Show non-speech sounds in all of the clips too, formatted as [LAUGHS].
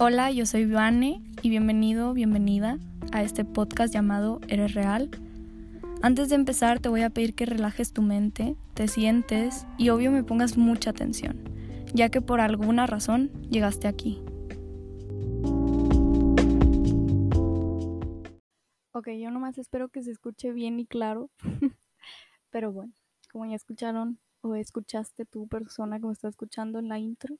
Hola, yo soy Vane y bienvenido, bienvenida a este podcast llamado Eres Real. Antes de empezar te voy a pedir que relajes tu mente, te sientes y obvio me pongas mucha atención, ya que por alguna razón llegaste aquí. Ok, yo nomás espero que se escuche bien y claro, [LAUGHS] pero bueno, como ya escucharon o escuchaste tu persona como está escuchando en la intro,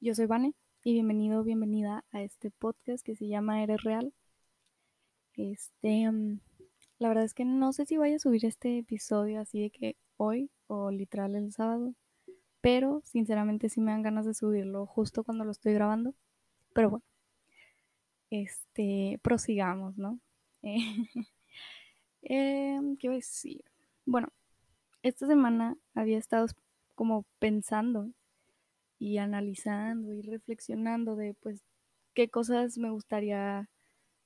yo soy Vane y bienvenido, bienvenida a este podcast que se llama Eres Real. Este, mm, la verdad es que no sé si vaya a subir este episodio así de que hoy o literal el sábado, pero sinceramente sí me dan ganas de subirlo justo cuando lo estoy grabando. Pero bueno, este, prosigamos, ¿no? [LAUGHS] Eh, ¿Qué voy a decir? Bueno, esta semana había estado como pensando y analizando y reflexionando de pues qué cosas me gustaría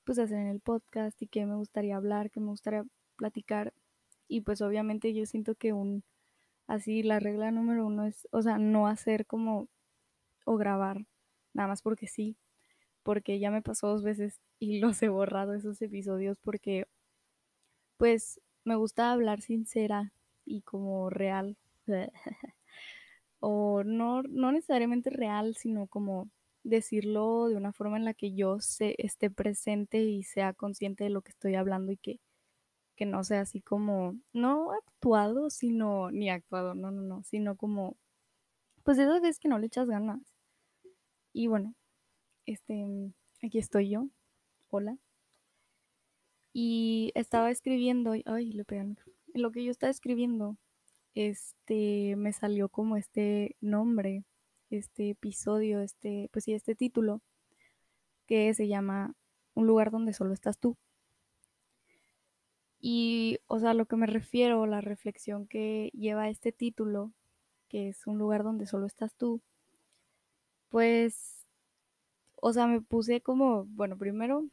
pues hacer en el podcast y qué me gustaría hablar, qué me gustaría platicar y pues obviamente yo siento que un así la regla número uno es, o sea, no hacer como o grabar nada más porque sí, porque ya me pasó dos veces y [LAUGHS] los he borrado esos episodios porque pues me gusta hablar sincera y como real. [LAUGHS] o no, no necesariamente real, sino como decirlo de una forma en la que yo se, esté presente y sea consciente de lo que estoy hablando y que, que no sea así como, no actuado, sino, ni actuado, no, no, no, sino como, pues esas veces que no le echas ganas. Y bueno, este, aquí estoy yo, hola. Y estaba escribiendo, ay, le pegan, lo que yo estaba escribiendo este, me salió como este nombre, este episodio, este, pues sí, este título, que se llama Un lugar donde solo estás tú. Y, o sea, lo que me refiero, la reflexión que lleva este título, que es un lugar donde solo estás tú, pues, o sea, me puse como, bueno, primero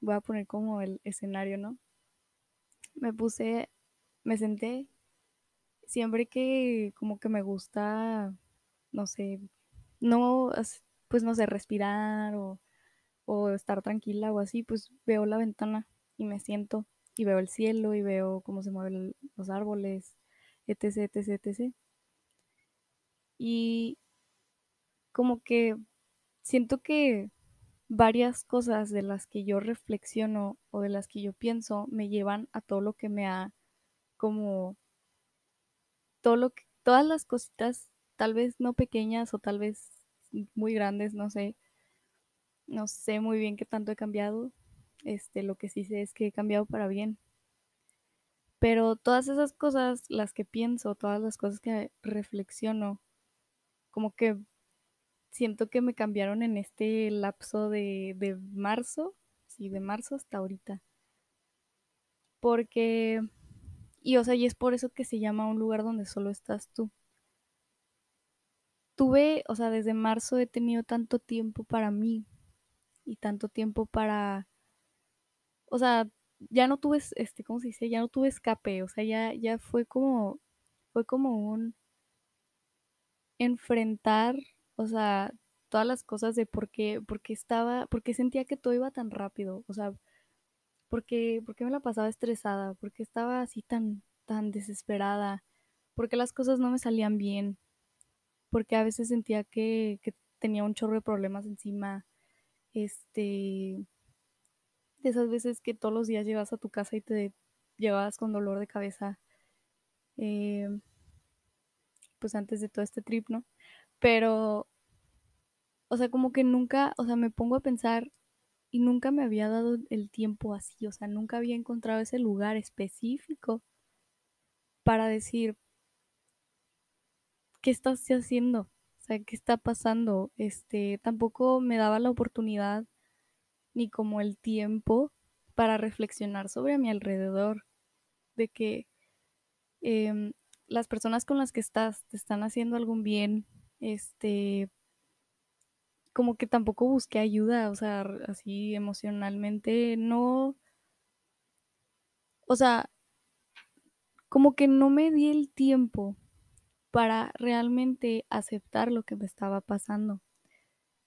voy a poner como el escenario, ¿no? Me puse, me senté siempre que como que me gusta, no sé, no, pues no sé, respirar o, estar tranquila o así, pues veo la ventana y me siento y veo el cielo y veo cómo se mueven los árboles, etc, etc, etc. Y como que siento que varias cosas de las que yo reflexiono o de las que yo pienso me llevan a todo lo que me ha como todo lo que, todas las cositas, tal vez no pequeñas o tal vez muy grandes, no sé. No sé muy bien qué tanto he cambiado. Este, lo que sí sé es que he cambiado para bien. Pero todas esas cosas, las que pienso, todas las cosas que reflexiono, como que siento que me cambiaron en este lapso de, de marzo, sí, de marzo hasta ahorita. Porque y o sea, y es por eso que se llama un lugar donde solo estás tú. Tuve, o sea, desde marzo he tenido tanto tiempo para mí y tanto tiempo para, o sea, ya no tuve, este, ¿cómo se dice? Ya no tuve escape, o sea, ya, ya fue como, fue como un enfrentar, o sea, todas las cosas de por qué, por qué estaba, por qué sentía que todo iba tan rápido, o sea, ¿Por qué, me la pasaba estresada? ¿Por qué estaba así tan, tan desesperada? ¿Por qué las cosas no me salían bien? Porque a veces sentía que, que tenía un chorro de problemas encima. Este, de esas veces que todos los días llevas a tu casa y te llevabas con dolor de cabeza. Eh, pues antes de todo este trip, ¿no? Pero, o sea, como que nunca, o sea, me pongo a pensar y nunca me había dado el tiempo así, o sea, nunca había encontrado ese lugar específico para decir, ¿qué estás haciendo? O sea, ¿qué está pasando? Este, tampoco me daba la oportunidad ni como el tiempo para reflexionar sobre mi alrededor, de que em, las personas con las que estás te están haciendo algún bien, este, como que tampoco busqué ayuda, o sea, así emocionalmente, no, o sea, como que no me di el tiempo para realmente aceptar lo que me estaba pasando.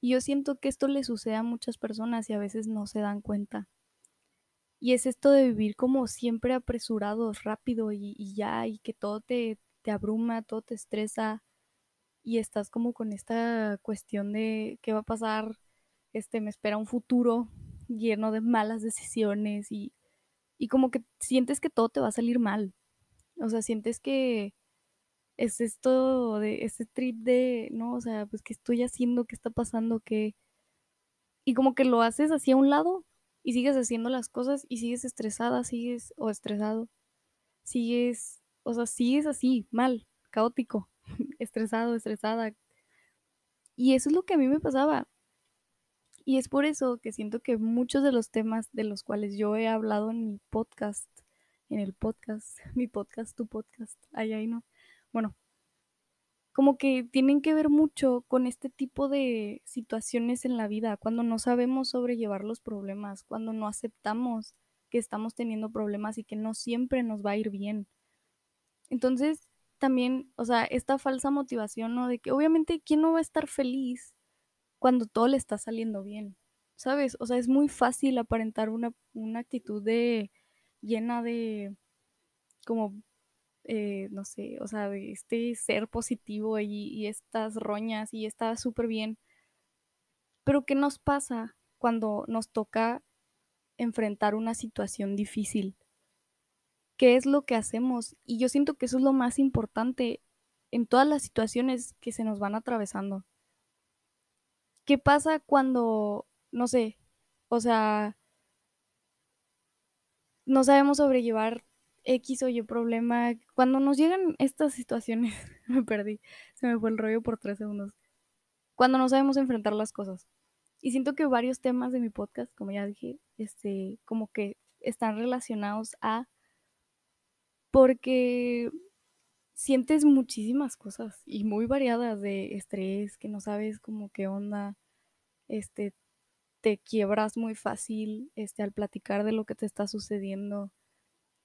Y yo siento que esto le sucede a muchas personas y a veces no se dan cuenta. Y es esto de vivir como siempre apresurados, rápido y, ya, y que todo te, te abruma, todo te estresa y estás como con esta cuestión de qué va a pasar, este, me espera un futuro lleno de malas decisiones y, y como que sientes que todo te va a salir mal. O sea, sientes que es esto de ese trip de, no, o sea, pues qué estoy haciendo, qué está pasando, qué... Y como que lo haces así a un lado y sigues haciendo las cosas y sigues estresada, sigues, o estresado, sigues, o sea, sigues así, mal, caótico, [LAUGHS] estresado, estresada. Y eso es lo que a mí me pasaba. Y es por eso que siento que muchos de los temas de los cuales yo he hablado en mi podcast, en el podcast, [LAUGHS] mi podcast, tu podcast, ahí, ahí no. Bueno, como que tienen que ver mucho con este tipo de situaciones en la vida, cuando no sabemos sobrellevar los problemas, cuando no aceptamos que estamos teniendo problemas y que no siempre nos va a ir bien. Entonces, también, o sea, esta falsa motivación, ¿no? De que obviamente, ¿quién no va a estar feliz cuando todo le está saliendo bien? ¿Sabes? O sea, es muy fácil aparentar una, una actitud de llena de como eh, no sé, o sea, de este ser positivo y, y estas roñas y está súper bien. Pero ¿qué nos pasa cuando nos toca enfrentar una situación difícil? ¿Qué es lo que hacemos? Y yo siento que eso es lo más importante en todas las situaciones que se nos van atravesando. ¿Qué pasa cuando, no sé, o sea, no sabemos sobrellevar X o Y problema. Cuando nos llegan estas situaciones, [LAUGHS] me perdí, se me fue el rollo por tres segundos. Cuando no sabemos enfrentar las cosas. Y siento que varios temas de mi podcast, como ya dije, este, como que están relacionados a porque sientes muchísimas cosas y muy variadas de estrés, que no sabes como qué onda, este, te quiebras muy fácil, este, al platicar de lo que te está sucediendo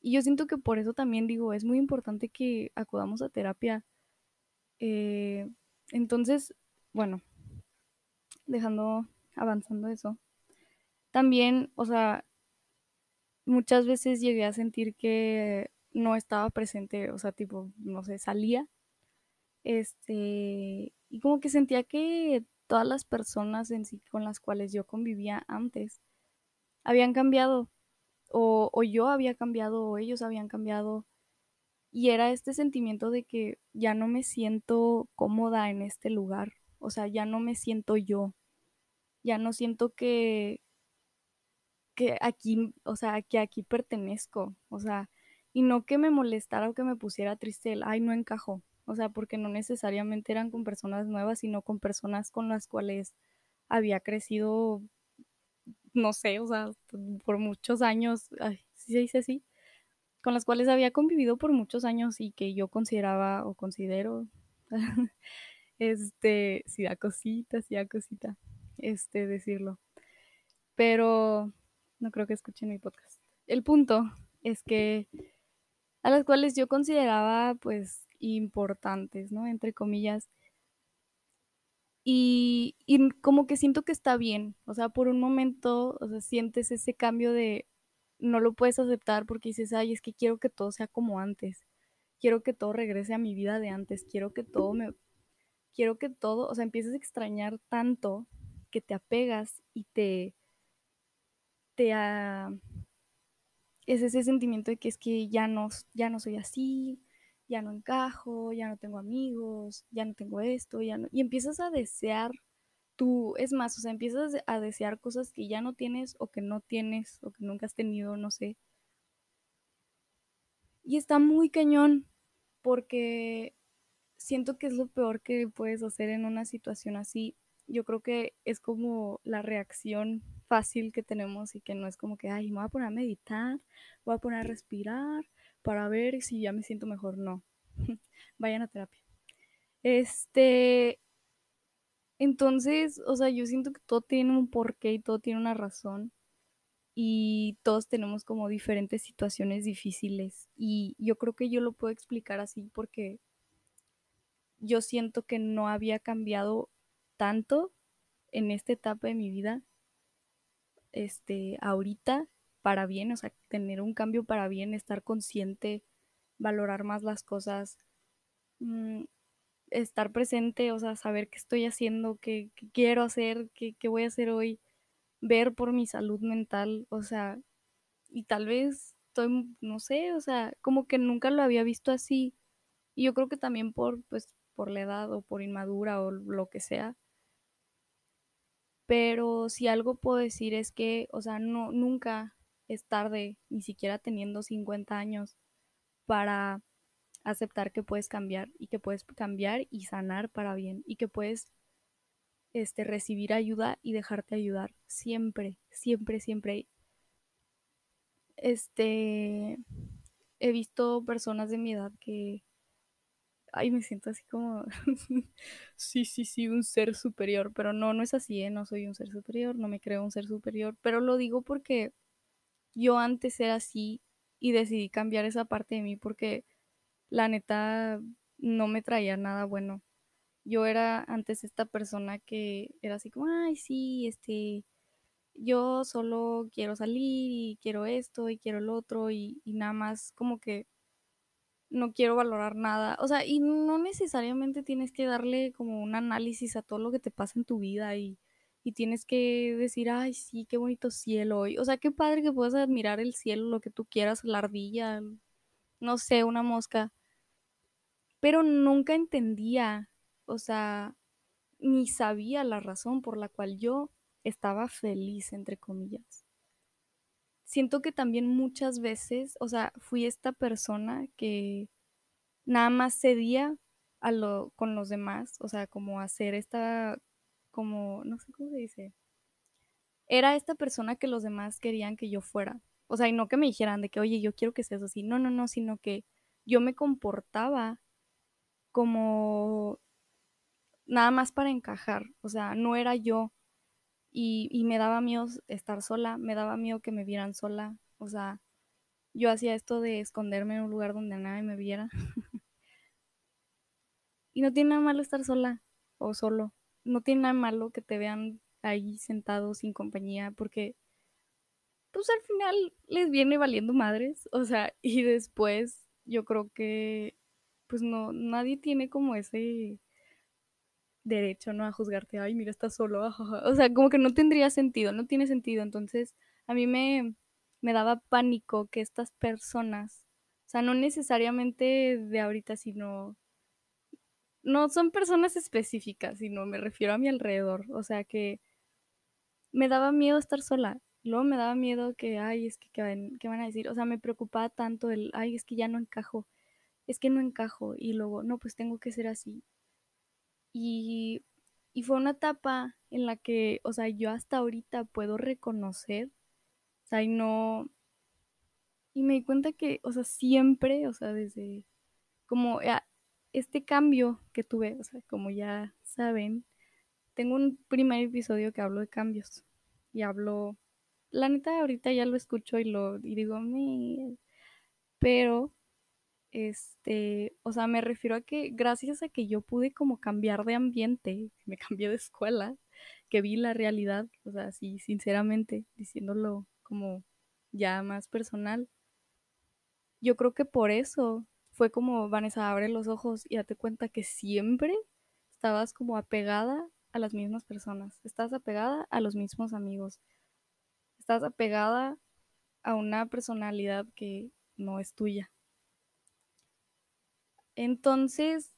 y yo siento que por eso también digo, es muy importante que acudamos a terapia. Eh, entonces, bueno, dejando, avanzando eso. También, o sea, muchas veces llegué a sentir que no estaba presente, o sea, tipo, no sé, salía. Este, y como que sentía que todas las personas en sí con las cuales yo convivía antes habían cambiado o, o yo había cambiado o ellos habían cambiado. Y era este sentimiento de que ya no me siento cómoda en este lugar, o sea, ya no me siento yo, ya no siento que, que aquí, o sea, que aquí pertenezco, o sea, y no que me molestara o que me pusiera triste el, ay, no encajo, o sea, porque no necesariamente eran con personas nuevas, sino con personas con las cuales había crecido no sé, o sea, por muchos años, ay, sí se dice así, con las cuales había convivido por muchos años y que yo consideraba o considero, [LAUGHS] este, si da cosita, si da cosita, este, decirlo. Pero no creo que escuchen mi podcast. El punto es que a las cuales yo consideraba, pues, importantes, ¿no? Entre comillas, y, y, como que siento que está bien, o sea, por un momento, o sea, sientes ese cambio de no lo puedes aceptar porque dices, ay, es que quiero que todo sea como antes, quiero que todo regrese a mi vida de antes, quiero que todo me, quiero que todo, o sea, empiezas a extrañar tanto que te apegas y te, te, uh, es ese sentimiento de que es que ya no, ya no soy así, ya no encajo, ya no tengo amigos, ya no tengo esto, ya no... Y empiezas a desear tú, es más, o sea, empiezas a desear cosas que ya no tienes o que no tienes o que nunca has tenido, no sé. Y está muy cañón porque siento que es lo peor que puedes hacer en una situación así. Yo creo que es como la reacción fácil que tenemos y que no es como que, ay, me voy a poner a meditar, voy a poner a respirar, para ver si ya me siento mejor. No, [LAUGHS] vayan a terapia. Este, entonces, o sea, yo siento que todo tiene un porqué y todo tiene una razón. Y todos tenemos como diferentes situaciones difíciles. Y yo creo que yo lo puedo explicar así porque yo siento que no había cambiado tanto en esta etapa de mi vida, este, ahorita, para bien, o sea, tener un cambio para bien, estar consciente, valorar más las cosas, mmm, estar presente, o sea, saber qué estoy haciendo, qué, qué quiero hacer, qué, qué, voy a hacer hoy, ver por mi salud mental, o sea, y tal vez estoy, no sé, o sea, como que nunca lo había visto así. Y yo creo que también por, pues, por la edad o por inmadura o lo que sea. Pero si algo puedo decir es que, o sea, no, nunca es tarde, ni siquiera teniendo 50 años, para aceptar que puedes cambiar y que puedes cambiar y sanar para bien y que puedes este, recibir ayuda y dejarte ayudar siempre, siempre, siempre. Este, he visto personas de mi edad que, ay, me siento así como, [LAUGHS] sí, sí, sí, un ser superior, pero no, no es así, ¿eh? no soy un ser superior, no me creo un ser superior, pero lo digo porque yo antes era así y decidí cambiar esa parte de mí porque la neta no me traía nada bueno. Yo era antes esta persona que era así como, ay, sí, este, yo solo quiero salir y quiero esto y quiero lo otro y, y nada más como que no quiero valorar nada. O sea, y no necesariamente tienes que darle como un análisis a todo lo que te pasa en tu vida y, y tienes que decir, ay, sí, qué bonito cielo hoy. O sea, qué padre que puedas admirar el cielo, lo que tú quieras, la ardilla, no sé, una mosca pero nunca entendía, o sea, ni sabía la razón por la cual yo estaba feliz, entre comillas. Siento que también muchas veces, o sea, fui esta persona que nada más cedía a lo, con los demás, o sea, como hacer esta, como, no sé cómo se dice, era esta persona que los demás querían que yo fuera. O sea, y no que me dijeran de que, oye, yo quiero que seas así. No, no, no, sino que yo me comportaba como nada más para encajar, o sea, no era yo y, y, me daba miedo estar sola, me daba miedo que me vieran sola, o sea, yo hacía esto de esconderme en un lugar donde nadie me viera. [LAUGHS] y no tiene nada malo estar sola o solo, no tiene nada malo que te vean ahí sentado sin compañía, porque pues al final les viene valiendo madres, o sea, y después yo creo que pues no, nadie tiene como ese derecho, ¿no? A juzgarte, ay, mira, estás solo, o sea, como que no tendría sentido, no tiene sentido. Entonces, a mí me, me daba pánico que estas personas, o sea, no necesariamente de ahorita, sino, no son personas específicas, sino me refiero a mi alrededor, o sea, que me daba miedo estar sola. Luego me daba miedo que, ay, es que, ¿qué van, ¿qué van a decir? O sea, me preocupaba tanto el, ay, es que ya no encajo es que no encajo y luego, no, pues tengo que ser así. Y, y fue una etapa en la que, o sea, yo hasta ahorita puedo reconocer, o sea, y no, y me di cuenta que, o sea, siempre, o sea, desde como este cambio que tuve, o sea, como ya saben, tengo un primer episodio que hablo de cambios y hablo, la neta ahorita ya lo escucho y lo y digo, me, pero este, o sea, me refiero a que gracias a que yo pude como cambiar de ambiente, [LAUGHS] me cambié de escuela, que vi la realidad, o sea, sí, sinceramente, diciéndolo como ya más personal, yo creo que por eso fue como Vanessa, abre los ojos y date cuenta que siempre estabas como apegada a las mismas personas, estás apegada a los mismos amigos, estás apegada a una personalidad que no es tuya. Entonces,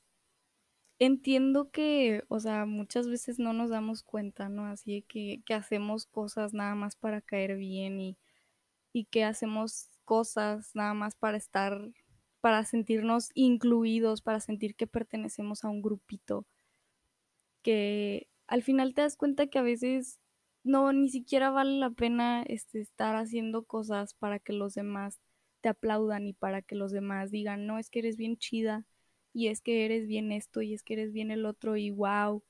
entiendo que, o sea, muchas veces no nos damos cuenta, ¿no? Así que, que hacemos cosas nada más para caer bien y, y que hacemos cosas nada más para estar, para sentirnos incluidos, para sentir que pertenecemos a un grupito, que al final te das cuenta que a veces no, ni siquiera vale la pena este, estar haciendo cosas para que los demás te aplaudan y para que los demás digan, no, es que eres bien chida y es que eres bien esto y es que eres bien el otro y wow.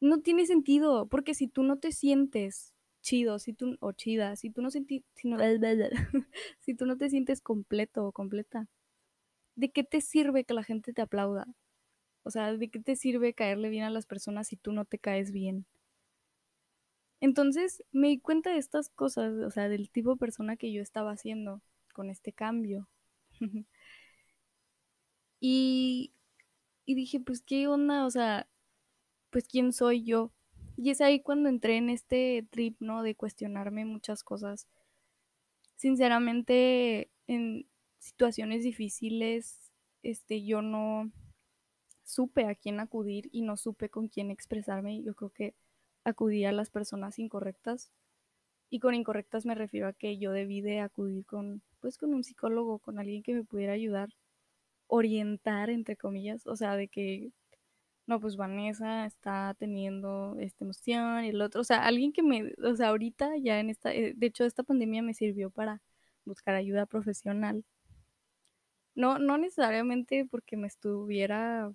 No tiene sentido, porque si tú no te sientes chido, si tú o chida, si tú no si, [LAUGHS] si tú no te sientes completo o completa, ¿de qué te sirve que la gente te aplauda? O sea, ¿de qué te sirve caerle bien a las personas si tú no te caes bien? Entonces me di cuenta de estas cosas, o sea, del tipo de persona que yo estaba haciendo con este cambio. [LAUGHS] y, dije, pues, ¿qué onda? O sea, pues, ¿quién soy yo? Y es ahí cuando entré en este trip, ¿no? De cuestionarme muchas cosas. Sinceramente, en situaciones difíciles, este, yo no supe a quién acudir y no supe con quién expresarme. Yo creo que acudí a las personas incorrectas. Y con incorrectas me refiero a que yo debí de acudir con, pues, con un psicólogo, con alguien que me pudiera ayudar, orientar, entre comillas, o sea, de que, no, pues Vanessa está teniendo esta emoción y el otro, o sea, alguien que me, o sea, ahorita ya en esta, eh, de hecho, esta pandemia me sirvió para buscar ayuda profesional. No, no necesariamente porque me estuviera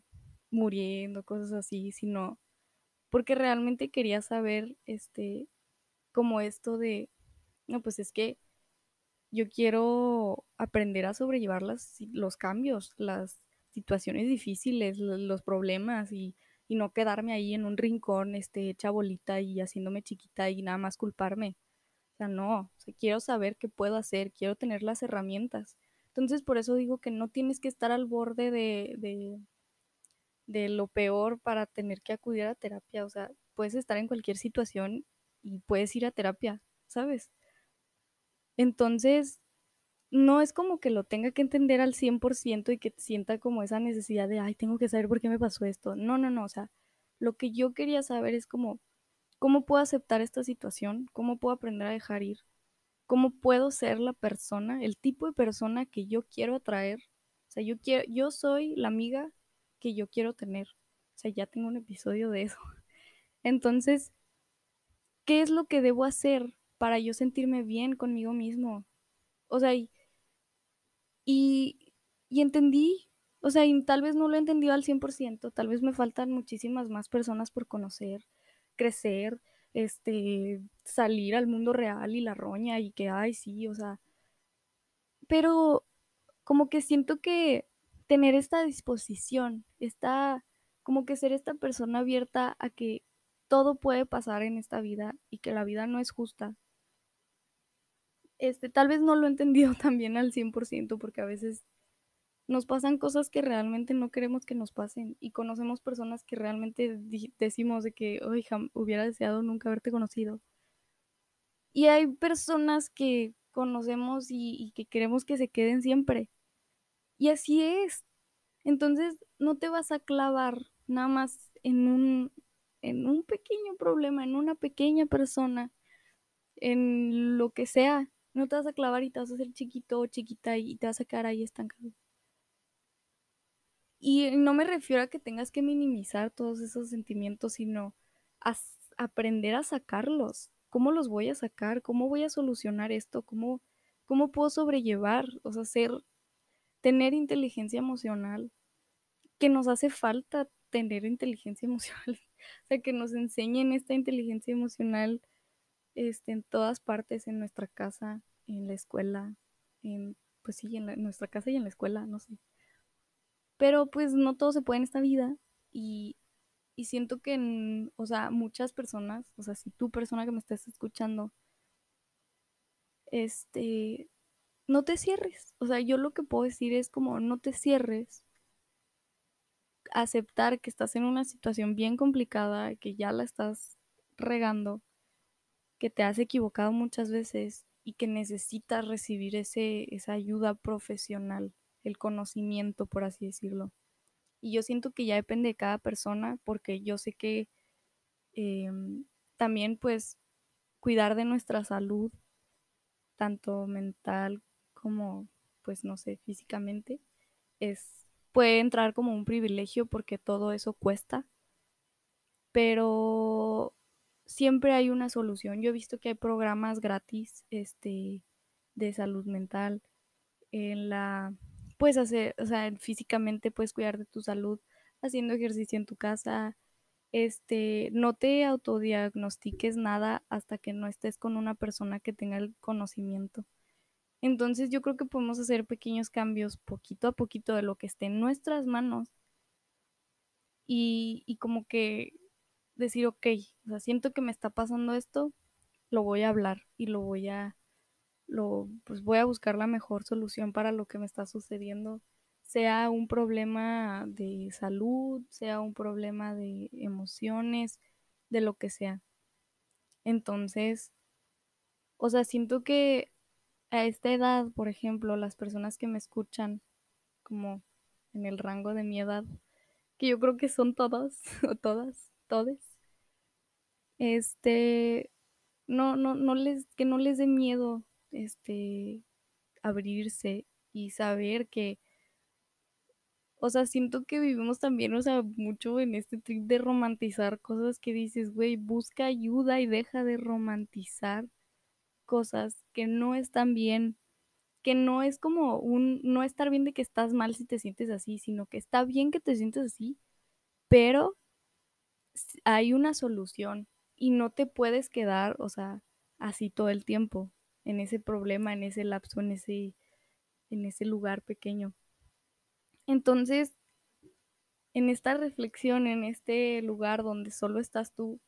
muriendo, cosas así, sino porque realmente quería saber, este, como esto de, no, pues es que yo quiero aprender a sobrellevar las, los cambios, las situaciones difíciles, los problemas y, y, no quedarme ahí en un rincón, este, hecha bolita y haciéndome chiquita y nada más culparme. O sea, no, quiero saber qué puedo hacer, quiero tener las herramientas. Entonces, por eso digo que no tienes que estar al borde de, de, de lo peor para tener que acudir a terapia. O sea, puedes estar en cualquier situación y puedes ir a terapia, ¿sabes? Entonces, no es como que lo tenga que entender al 100% y que sienta como esa necesidad de, ay, tengo que saber por qué me pasó esto. No, no, no, o sea, lo que yo quería saber es como, ¿cómo puedo aceptar esta situación? ¿Cómo puedo aprender a dejar ir? ¿Cómo puedo ser la persona, el tipo de persona que yo quiero atraer? O sea, yo quiero, yo soy la amiga que yo quiero tener. O sea, ya tengo un episodio de eso. [LAUGHS] Entonces, ¿qué es lo que debo hacer para yo sentirme bien conmigo mismo? O sea, y, y, entendí, o sea, y tal vez no lo he entendido al 100%, tal vez me faltan muchísimas más personas por conocer, crecer, este, salir al mundo real y la roña y que, ay, sí, o sea, pero como que siento que tener esta disposición, esta, como que ser esta persona abierta a que todo puede pasar en esta vida y que la vida no es justa. Este, tal vez no lo he entendido [LAUGHS] también al 100% porque a veces nos pasan cosas que realmente no queremos que nos pasen y conocemos personas que realmente decimos de que, oye, hubiera deseado nunca haberte conocido. Y hay personas que conocemos y, y que queremos que se queden siempre. Y así es. Entonces, no te vas a clavar nada más en un, en un pequeño problema, en una pequeña persona, en lo que sea. No te vas a clavar y te vas a hacer chiquito o chiquita y te vas a quedar ahí estancado. Y no me refiero a que tengas que minimizar todos esos sentimientos, sino a aprender a sacarlos. ¿Cómo los voy a sacar? ¿Cómo voy a solucionar esto? ¿Cómo, cómo puedo sobrellevar? O sea, ser, tener inteligencia emocional, que nos hace falta tener inteligencia [LAUGHS] emocional. o sea, que nos enseñen esta inteligencia emocional este, en todas partes, en nuestra casa, en la escuela, en, pues sí, en, nuestra casa y en la escuela, no sé. Pero pues no todo se puede en esta vida y, y siento que, o sea, muchas personas, o sea, si tú persona que me estás escuchando, este, no te cierres. O sea, yo lo que puedo decir es como no te cierres. Aceptar que estás en una situación bien complicada, que ya la estás regando, que te has equivocado muchas veces y que necesitas recibir ese, esa ayuda profesional el conocimiento, por así decirlo. Y yo siento que ya depende de cada persona, porque yo sé que eh, también pues cuidar de nuestra salud, tanto mental como pues no sé, físicamente, es puede entrar como un privilegio porque todo eso cuesta, pero siempre hay una solución. Yo he visto que hay programas gratis este, de salud mental en la puedes hacer, o sea, físicamente puedes cuidar de tu salud haciendo ejercicio en tu casa. Este, no te autodiagnostiques nada hasta que no estés con una persona que tenga el conocimiento. Entonces yo creo que podemos hacer pequeños cambios poquito a poquito de lo que esté en nuestras manos y, y como que decir, ok, o sea, siento que me está pasando esto, lo voy a hablar y lo voy a, lo, pues voy a buscar la mejor solución para lo que me está sucediendo, sea un problema de salud, sea un problema de emociones, de lo que sea. Entonces, o sea, siento que a esta edad, por ejemplo, las personas que me escuchan, como en el rango de mi edad, que yo creo que son todas, [LAUGHS] o todas, todes, este, no, no, no les, que no les dé miedo, este, abrirse y saber que, o sea, siento que vivimos también, o sea, mucho en este trip de romantizar cosas que dices, güey, busca ayuda y deja de romantizar cosas que no están bien, que no es como un, no estar bien de que estás mal si te sientes así, sino que está bien que te sientes así, pero hay una solución y no te puedes quedar, o sea, así todo el tiempo, en ese problema, en ese lapso, en ese, en ese lugar pequeño. Entonces, en esta reflexión, en este lugar donde solo estás tú,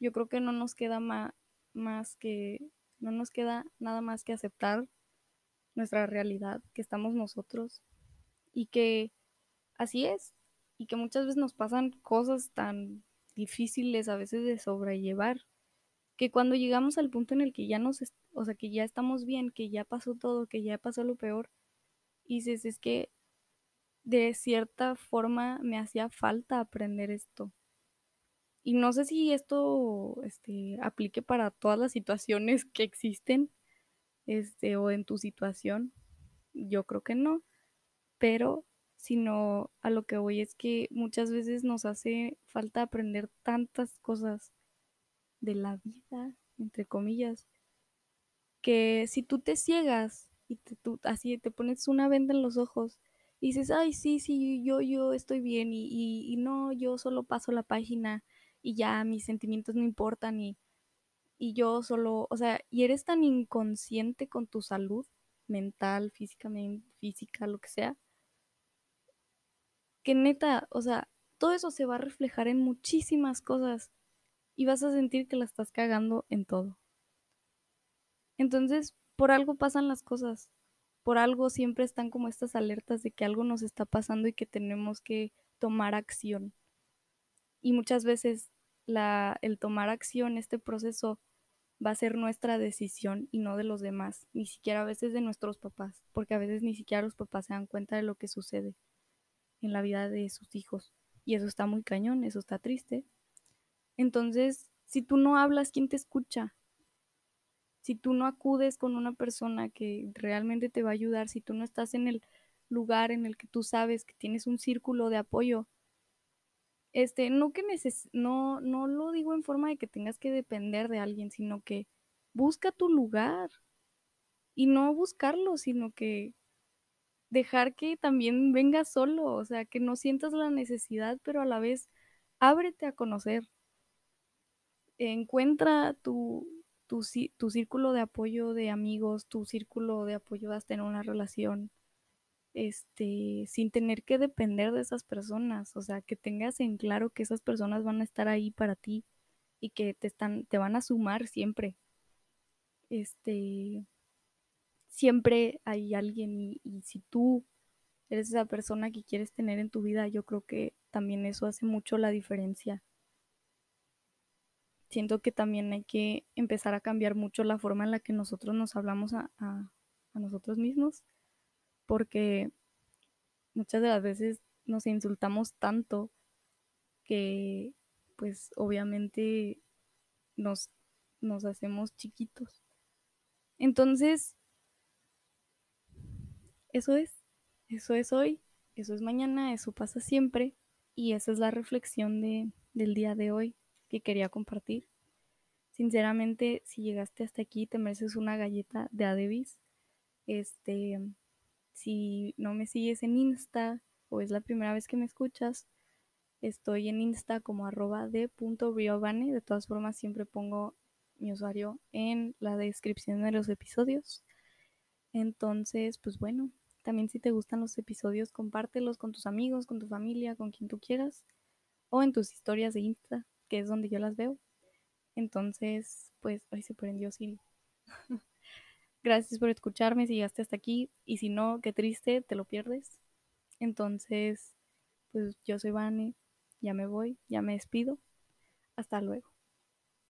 yo creo que no nos queda más que, no nos queda nada más que aceptar nuestra realidad, que estamos nosotros y que así es, y que muchas veces nos pasan cosas tan difíciles a veces de sobrellevar, que cuando llegamos al punto en el que ya nos, o sea, que ya estamos bien, que ya pasó todo, que ya pasó lo peor, dices, es que de cierta forma me hacía falta aprender esto. Y no sé si esto este, aplique para todas las situaciones que existen, este, o en tu situación. Yo creo que no, pero sino a lo que voy es que muchas veces nos hace falta aprender tantas cosas de la vida, entre comillas, que si tú te ciegas y tú así te pones una venda en los ojos y dices, ay, sí, sí, yo, yo estoy bien y, y, y no, yo solo paso la página y ya mis sentimientos no importan y, y yo solo, o sea, y eres tan inconsciente con tu salud mental, físicamente, física, lo que sea, que neta, o sea, todo eso se va a reflejar en muchísimas cosas y vas a sentir que la estás cagando en todo. Entonces, por algo pasan las cosas, por algo siempre están como estas alertas de que algo nos está pasando y que tenemos que tomar acción. Y muchas veces el tomar acción, este proceso, va a ser nuestra decisión y no de los demás, ni siquiera a veces de nuestros papás, porque a veces ni siquiera los papás se dan cuenta de lo que sucede en la vida de sus hijos. Y eso está muy cañón, eso está triste. Entonces, si tú no hablas, ¿quién te escucha? Si tú no acudes con una persona que realmente te va a ayudar, si tú no estás en el lugar en el que tú sabes que tienes un círculo de apoyo, este, no que neces no, no lo digo en forma de que tengas que depender de alguien, sino que busca tu lugar. Y no buscarlo, sino que dejar que también venga solo, o sea, que no sientas la necesidad, pero a la vez ábrete a conocer. Encuentra tu, tu, tu círculo de apoyo de amigos, tu círculo de apoyo hasta en una relación, este, sin tener que depender de esas personas, o sea, que tengas en claro que esas personas van a estar ahí para ti y que te están, te van a sumar siempre. Este, siempre hay alguien y, si tú eres esa persona que quieres tener en tu vida, yo creo que también eso hace mucho la diferencia. Siento que también hay que empezar a cambiar mucho la forma en la que nosotros nos hablamos a, a nosotros mismos, porque muchas de las veces nos insultamos tanto que pues obviamente nos, nos hacemos chiquitos. Entonces, eso es, eso es hoy, eso es mañana, eso pasa siempre y esa es la reflexión de, del día de hoy que quería compartir. Sinceramente, si llegaste hasta aquí, te mereces una galleta de Adebis. Este, si no me sigues en Insta o es la primera vez que me escuchas, estoy en Insta como arroba de De todas formas, siempre pongo mi usuario en la descripción de los episodios. Entonces, pues bueno, también si te gustan los episodios, compártelos con tus amigos, con tu familia, con quien tú quieras, o en tus historias de Insta, que es donde yo las veo. Entonces, pues, ahí se prendió Siri. [LAUGHS] Gracias por escucharme si llegaste hasta aquí y si no, qué triste, te lo pierdes. Entonces, pues yo soy Vane, ya me voy, ya me despido. Hasta luego.